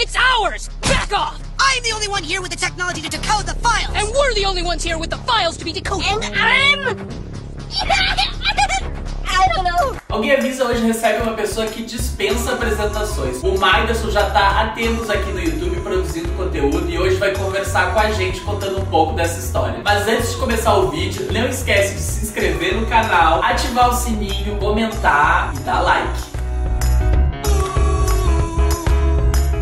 It's ours! Back off! I'm the only one here with the technology to decode the files! And we're the only ones here with the files to be decoded! And I'm... Alguém Avisa hoje recebe uma pessoa que dispensa apresentações. O Maiderson já tá há tempos aqui no YouTube produzindo conteúdo e hoje vai conversar com a gente contando um pouco dessa história. Mas antes de começar o vídeo, não esquece de se inscrever no canal, ativar o sininho, comentar e dar like.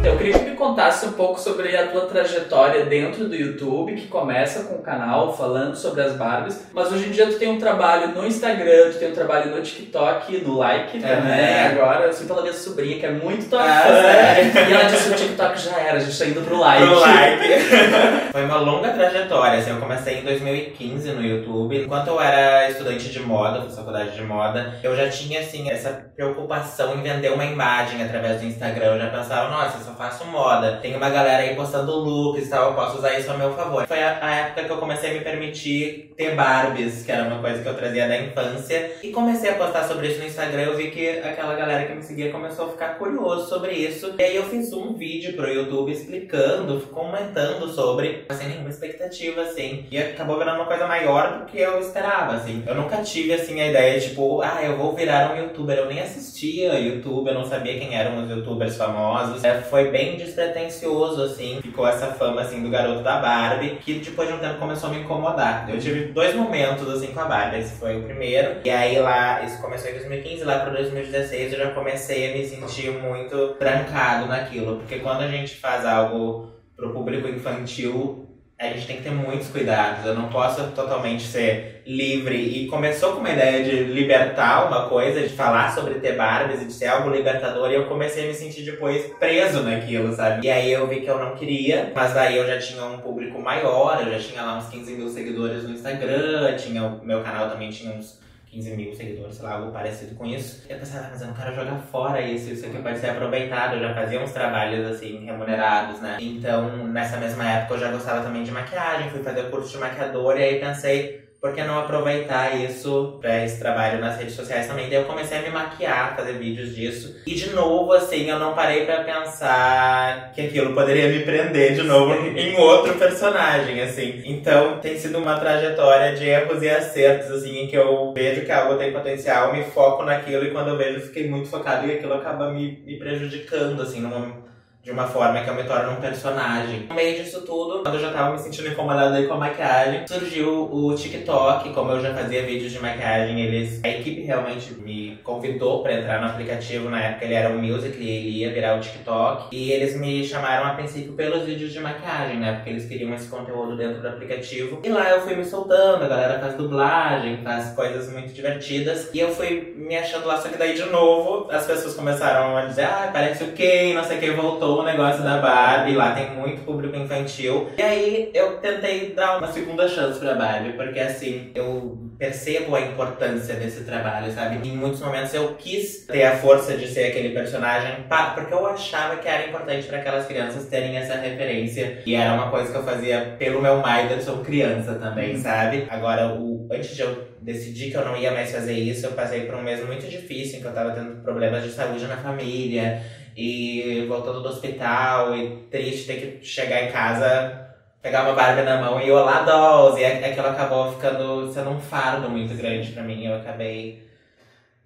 Eu queria que me contasse um pouco sobre a tua trajetória dentro do YouTube, que começa com o canal falando sobre as Barbies, mas hoje em dia tu tem um trabalho no Instagram, tu tem um trabalho no TikTok, no Like também. É. Agora, eu sei pela minha sobrinha, que é muito tua Ah, fã, sério? e ela disse que o TikTok já era, a gente tá indo pro Like. Pro like. Uma longa trajetória, assim, eu comecei em 2015 no YouTube. Enquanto eu era estudante de moda, fiz faculdade de moda, eu já tinha, assim, essa preocupação em vender uma imagem através do Instagram. Eu já pensava, nossa, eu só faço moda. Tem uma galera aí postando looks e tal, eu posso usar isso a meu favor. Foi a, a época que eu comecei a me permitir ter Barbies, que era uma coisa que eu trazia da infância. E comecei a postar sobre isso no Instagram, eu vi que aquela galera que me seguia começou a ficar curioso sobre isso. E aí eu fiz um vídeo pro YouTube explicando, comentando sobre, sem nenhuma expectativa, assim. E acabou virando uma coisa maior do que eu esperava, assim. Eu nunca tive, assim, a ideia, tipo, ah, eu vou virar um youtuber. Eu nem assistia YouTube, eu não sabia quem eram os youtubers famosos. É, foi bem despretensioso, assim. Ficou essa fama, assim, do garoto da Barbie, que depois de um tempo começou a me incomodar. Eu tive dois momentos, assim, com a Barbie. Esse foi o primeiro. E aí lá, isso começou em 2015, lá pra 2016 eu já comecei a me sentir muito trancado naquilo. Porque quando a gente faz algo pro público infantil, a gente tem que ter muitos cuidados. Eu não posso totalmente ser livre. E começou com uma ideia de libertar uma coisa, de falar sobre ter Barbies e de ser algo libertador. E eu comecei a me sentir depois preso naquilo, sabe? E aí eu vi que eu não queria. Mas daí eu já tinha um público maior. Eu já tinha lá uns 15 mil seguidores no Instagram. Tinha o meu canal também tinha uns 15 mil seguidores, sei lá, algo parecido com isso. Eu pensava, ah, mas eu não quero jogar fora isso, isso aqui pode ser aproveitado. Eu já fazia uns trabalhos assim, remunerados, né? Então, nessa mesma época eu já gostava também de maquiagem, fui fazer curso de maquiador e aí pensei, por que não aproveitar isso pra esse trabalho nas redes sociais também? Daí eu comecei a me maquiar, fazer vídeos disso. E de novo, assim, eu não parei pra pensar que aquilo poderia me prender de novo em outro personagem, assim. Então, tem sido uma trajetória de erros e acertos, assim, em que eu vejo que algo tem potencial, me foco naquilo e quando eu vejo, eu fiquei muito focado e aquilo acaba me, me prejudicando, assim, numa de uma forma que eu me torno um personagem. No meio disso tudo, quando eu já tava me sentindo incomodado aí com a maquiagem, surgiu o TikTok, como eu já fazia vídeos de maquiagem, eles a equipe realmente me convidou para entrar no aplicativo, na época ele era um music e ele ia virar o TikTok, e eles me chamaram a princípio pelos vídeos de maquiagem, né? Porque eles queriam esse conteúdo dentro do aplicativo. E lá eu fui me soltando, a galera faz dublagem, faz coisas muito divertidas, e eu fui me achando lá, só que daí de novo as pessoas começaram a dizer, ah, parece o Ken, não sei o que, o negócio da Barbie, lá tem muito público infantil. E aí eu tentei dar uma segunda chance pra Barbie, porque assim, eu percebo a importância desse trabalho, sabe? Em muitos momentos eu quis ter a força de ser aquele personagem, porque eu achava que era importante para aquelas crianças terem essa referência. E era uma coisa que eu fazia pelo meu Maiderson criança também, sabe? Agora, o, antes de eu decidir que eu não ia mais fazer isso, eu passei por um mês muito difícil, em que eu tava tendo problemas de saúde na família e voltando do hospital e triste ter que chegar em casa, pegar uma Barbie na mão e olá dolls. E aquilo acabou ficando sendo um fardo muito grande pra mim. Eu acabei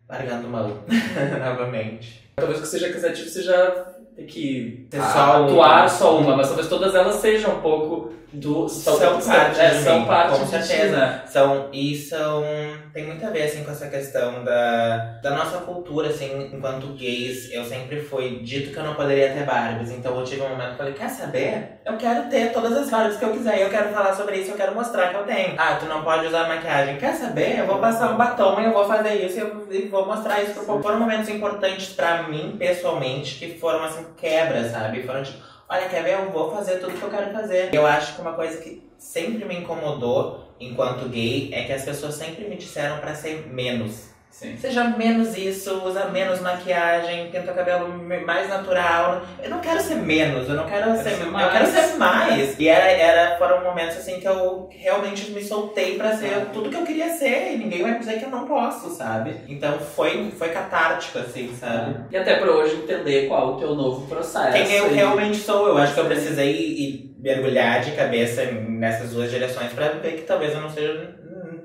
largando mão novamente. Talvez que seja cansativo, você já tem que Ter só atuar uma. só uma, mas talvez todas elas sejam um pouco do. São parte é, são parte com certeza. São, e são. Tem muito a ver assim, com essa questão da, da nossa cultura, assim, enquanto gays, eu sempre fui dito que eu não poderia ter Barbies. Então eu tive um momento que eu falei, quer saber? Eu quero ter todas as Barbies que eu quiser, eu quero falar sobre isso, eu quero mostrar que eu tenho. Ah, tu não pode usar maquiagem. Quer saber? Eu vou passar um batom e eu vou fazer isso e eu e vou mostrar isso povo. Foram momentos importantes pra mim, pessoalmente, que foram assim, quebras, sabe? Foram tipo, olha, quer ver? Eu vou fazer tudo que eu quero fazer. Eu acho que uma coisa que sempre me incomodou enquanto gay é que as pessoas sempre me disseram pra ser menos. Sim. Seja menos isso, usa menos maquiagem, pinta o cabelo mais natural. Eu não quero ser menos, eu não quero ser, ser eu mais. quero ser mais. E era, era, foram momentos assim que eu realmente me soltei pra ser tudo que eu queria ser. E ninguém vai dizer que eu não posso, sabe? Então foi, foi catártico, assim, sabe? E até pra hoje entender qual o teu novo processo. Quem eu e- realmente sou, eu acho que eu precisei ir mergulhar de cabeça nessas duas direções pra ver que talvez eu não seja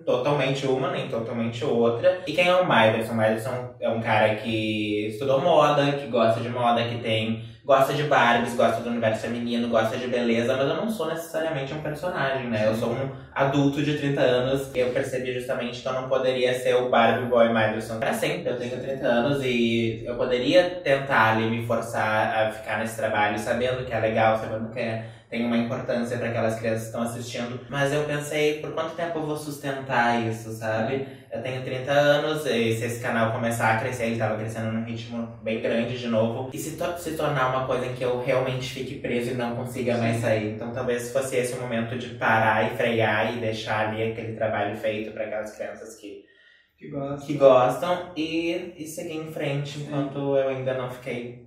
totalmente uma, nem totalmente outra. E quem é o Myderson? O Myderson é um cara que estudou moda, que gosta de moda, que tem. Gosta de Barbies, gosta do universo feminino, gosta de beleza, mas eu não sou necessariamente um personagem, né? Eu sou um adulto de 30 anos. Eu percebi justamente que eu não poderia ser o Barbie Boy Myderson pra sempre. Eu tenho 30 anos e eu poderia tentar ali me forçar a ficar nesse trabalho, sabendo que é legal, sabendo que é, tem uma importância para aquelas crianças que estão assistindo. Mas eu pensei, por quanto tempo eu vou sustentar isso, sabe? Eu tenho 30 anos e se esse canal começar a crescer, ele tava crescendo num ritmo bem grande de novo. E se, to- se tornar uma coisa em que eu realmente fique preso e não consiga mais sair. Então talvez fosse esse o momento de parar e frear e deixar ali aquele trabalho feito para aquelas crianças que, Que gosta. que gostam e, e seguir em frente enquanto eu ainda não fiquei.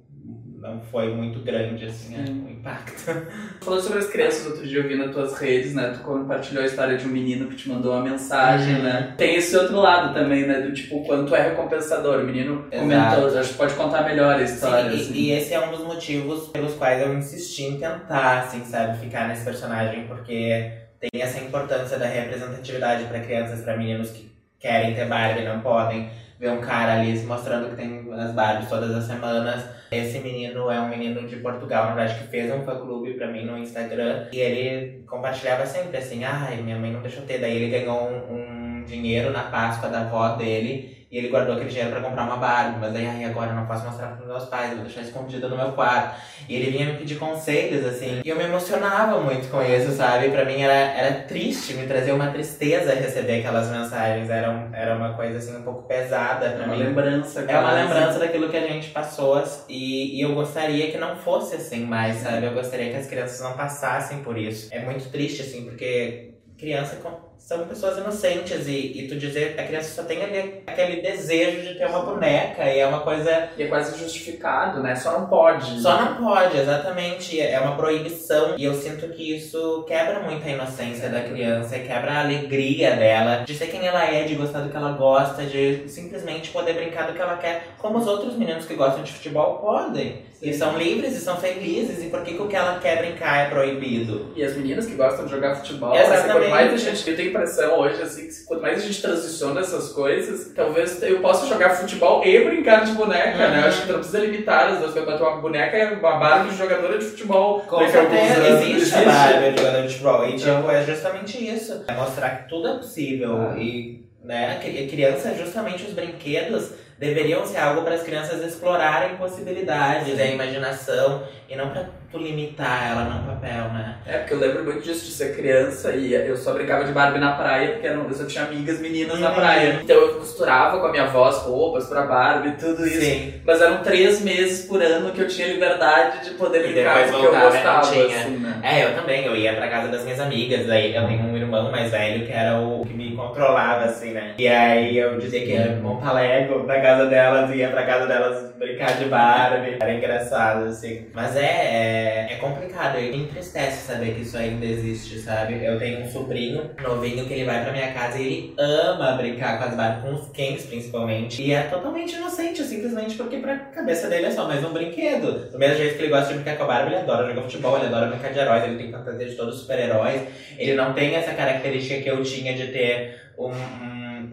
Não foi muito grande assim Sim. o impacto. Falando sobre as crianças, outro dia eu vi nas tuas redes, né? Tu compartilhou a história de um menino que te mandou uma mensagem, Uhum. né? Tem esse outro lado também, né? Do tipo, quanto é recompensador. O menino Exato. comentou, acho que pode contar melhor a história. Sim, e- assim. e, esse é um dos motivos pelos quais eu insisti em tentar, assim, sabe, ficar nesse personagem, porque tem essa importância da representatividade para crianças, para meninos que querem ter Barbie não podem. Ver um cara ali se mostrando que tem as Barbies todas as semanas. Esse menino é um menino de Portugal, na verdade, que fez um fã-clube pra mim no Instagram. E ele compartilhava sempre assim, ai, minha mãe não deixou ter. Daí ele ganhou um, um dinheiro na Páscoa da avó dele. E ele guardou aquele dinheiro pra comprar uma Barbie. Mas aí, ai, agora eu não posso mostrar pros meus pais, eu vou deixar escondida no meu quarto. E ele vinha me pedir conselhos, assim. E eu me emocionava muito com isso, sabe? Pra mim era, era triste, me trazia uma tristeza receber aquelas mensagens. Era, um- era uma coisa, assim, um pouco pesada É pra uma mim. lembrança. É uma lembrança daquilo que a gente passou e, e eu gostaria que não fosse assim mais, sabe? Eu gostaria que as crianças não passassem por isso. É muito triste, assim, porque criança são pessoas inocentes e, e tu dizer que a criança só tem ali aquele desejo de ter uma boneca e é uma coisa. E é quase justificado, né? Só não pode. Só não pode, exatamente. É uma proibição e eu sinto que isso quebra muito a inocência da criança e quebra a alegria dela de ser quem ela é, de gostar do que ela gosta, de simplesmente poder brincar do que ela quer, como os outros meninos que gostam de futebol podem. E são livres e são felizes. E por que, que o que ela quer brincar é proibido? E as meninas que gostam de jogar futebol, Exatamente. assim, quanto mais a gente. Tenho impressão hoje, assim, que quanto mais a gente transiciona essas coisas, talvez eu possa jogar futebol e brincar de boneca, né? Uhum. Eu acho que não precisa limitar as duas coisas. Uma boneca é uma Barbie de jogadora de futebol. Com certeza, anos. existe a Barbie de jogador de futebol. E Então- tipo, é justamente isso. É mostrar que tudo é possível. Ah. E né, a cri- criança, justamente os brinquedos deveriam ser algo para as crianças explorarem possibilidades, a imaginação, e não para tu limitar ela num papel, né? É, porque eu lembro muito disso, de ser criança e eu só brincava de Barbie na praia, porque eu só tinha amigas meninas na Uhum. praia. Então eu costurava com a minha voz roupas pra Barbie, tudo isso. Sim. Mas eram três meses por ano que eu tinha liberdade de poder E brincar depois porque eu voltava e não gostava, tinha. assim, né? É, eu também, eu ia pra casa das minhas amigas, daí eu tenho um irmão mais velho que era o que me controlava, assim, né? E aí eu dizia que ia montar Lego na casa delas, ia pra casa delas brincar de Barbie. Era engraçado, assim. Mas é, é, é complicado, e me entristece saber que isso ainda existe, sabe? Eu tenho um sobrinho novinho que ele vai pra minha casa e ele ama brincar com as Barbie, com os Kens principalmente. E é totalmente inocente, simplesmente porque pra cabeça dele é só mais um brinquedo. Do mesmo jeito que ele gosta de brincar com a Barbie, ele adora jogar futebol, ele adora brincar de heróis, ele tem fantasia de todos os super-heróis. Ele não tem essa característica que eu tinha de ter um.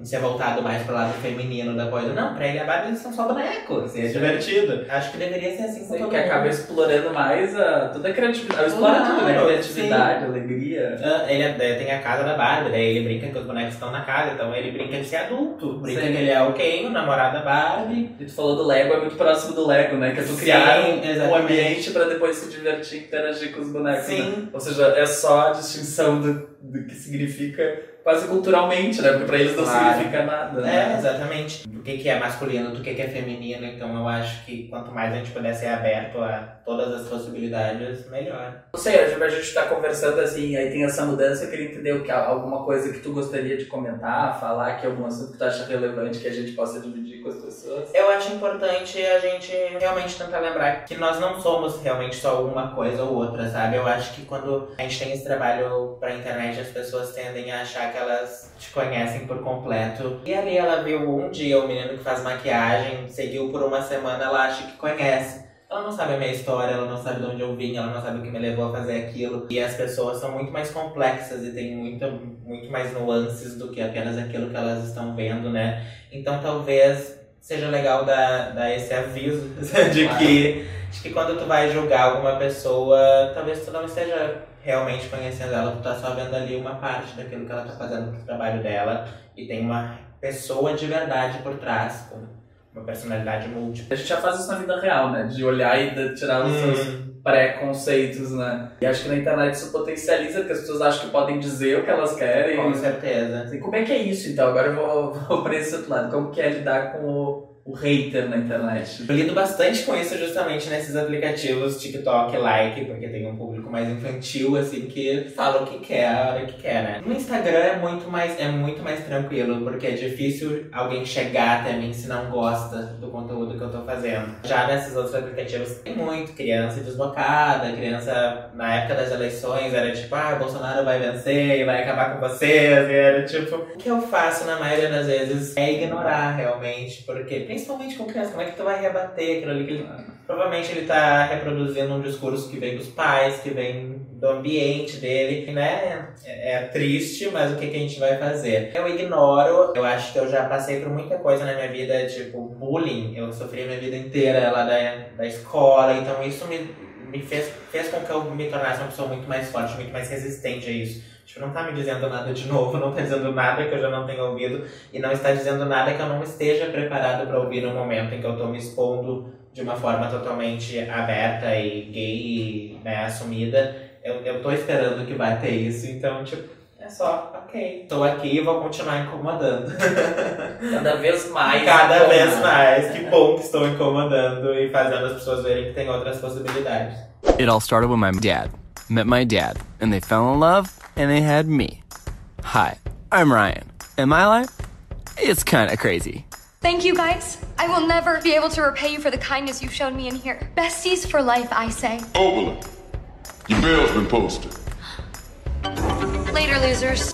Um- ser voltado mais pro lado feminino da coisa. Não, pra ele a Barbie eles são só bonecos, assim, é divertido. Acho que deveria ser assim todo que mundo. acaba explorando mais a, toda a criatividade. Explora tudo, né? Criatividade, alegria. Ah, Ele é- tem a casa da Barbie, daí ele brinca que os bonecos estão na casa, então ele brinca de ser adulto. Brinca Sim. que ele é o Ken, o namorado da Barbie. E tu falou do Lego, é muito próximo do Lego, né? Que é tu criar Sim, um, um ambiente pra depois se divertir e interagir com os bonecos. Sim. né? Ou seja, é só a distinção do, do que significa quase culturalmente, né? Porque pra eles não Claro. significa nada. É, Né? exatamente. Do que, que é masculino, do que, que é feminino. Então eu acho que quanto mais a gente puder ser aberto a todas as possibilidades, melhor. Não sei, a gente- a gente tá conversando assim, aí tem essa mudança, eu queria entender o que, alguma coisa que tu gostaria de comentar, falar que é algum assunto que tu acha relevante que a gente possa dividir com as pessoas. Eu acho importante a gente realmente tentar lembrar que nós não somos realmente só uma coisa ou outra, sabe? Eu acho que quando a gente tem esse trabalho pra internet, as pessoas tendem a achar que elas te conhecem por completo. E ali ela viu um dia o menino que faz maquiagem, seguiu por uma semana, ela acha que conhece. Ela não sabe a minha história, ela não sabe de onde eu vim, ela não sabe o que me levou a fazer aquilo. E as pessoas são muito mais complexas e têm muito, muito mais nuances do que apenas aquilo que elas estão vendo, né? Então talvez seja legal dar, dar esse aviso de que, de que quando tu vai julgar alguma pessoa, talvez tu não esteja realmente conhecendo ela, tu tá só vendo ali uma parte daquilo que ela tá fazendo pro trabalho dela e tem uma pessoa de verdade por trás, com uma personalidade múltipla. A gente já faz isso na vida real, né? De olhar e de- tirar os seus preconceitos, né? E acho que na internet isso potencializa, porque as pessoas acham que podem dizer o que elas querem. Com certeza. Assim, como é que é isso, então? Agora eu vou, vou pra esse outro lado. Como que é lidar com o, o hater na internet? Eu lido bastante com isso justamente nesses aplicativos TikTok, Like, porque tem um público mais infantil, assim, que fala o que quer, a hora que quer, né? No Instagram é muito mais, é muito mais tranquilo, porque é difícil alguém chegar até mim se não gosta do conteúdo que eu tô fazendo. Já nesses outros aplicativos tem muito criança deslocada, criança na época das eleições era tipo, ah, Bolsonaro vai vencer vai acabar com vocês, e era tipo. O que eu faço na maioria das vezes é ignorar realmente, porque principalmente com criança, como é que tu vai rebater aquilo ali que ele Provavelmente ele tá reproduzindo um discurso que vem dos pais, que vem do ambiente dele, né? É, é triste, mas o que, que a gente vai fazer? Eu ignoro, eu acho que eu já passei por muita coisa na minha vida, tipo bullying, eu sofri a minha vida inteira lá da, da escola, então isso me, me fez, fez com que eu me tornasse uma pessoa muito mais forte, muito mais resistente a isso. Tipo, não tá me dizendo nada de novo, não tá dizendo nada que eu já não tenha ouvido e não está dizendo nada que eu não esteja preparado para ouvir no momento em que eu tô me expondo de uma forma totalmente aberta e gay e né, assumida. Eu, eu tô esperando que vai ter isso, então, tipo, é só, ok. Tô aqui e vou continuar incomodando. Cada vez mais. Cada vez mais. Que bom que estou incomodando e fazendo as pessoas verem que tem outras possibilidades. It all started when my dad met my dad, and they fell in love, and they had me. Hi, I'm Ryan, and my life, it's kind of crazy. Thank you, guys. I will never be able to repay you for the kindness you've shown me in here. Besties for life, I say. Oberlin, your bail's been posted. Later, losers.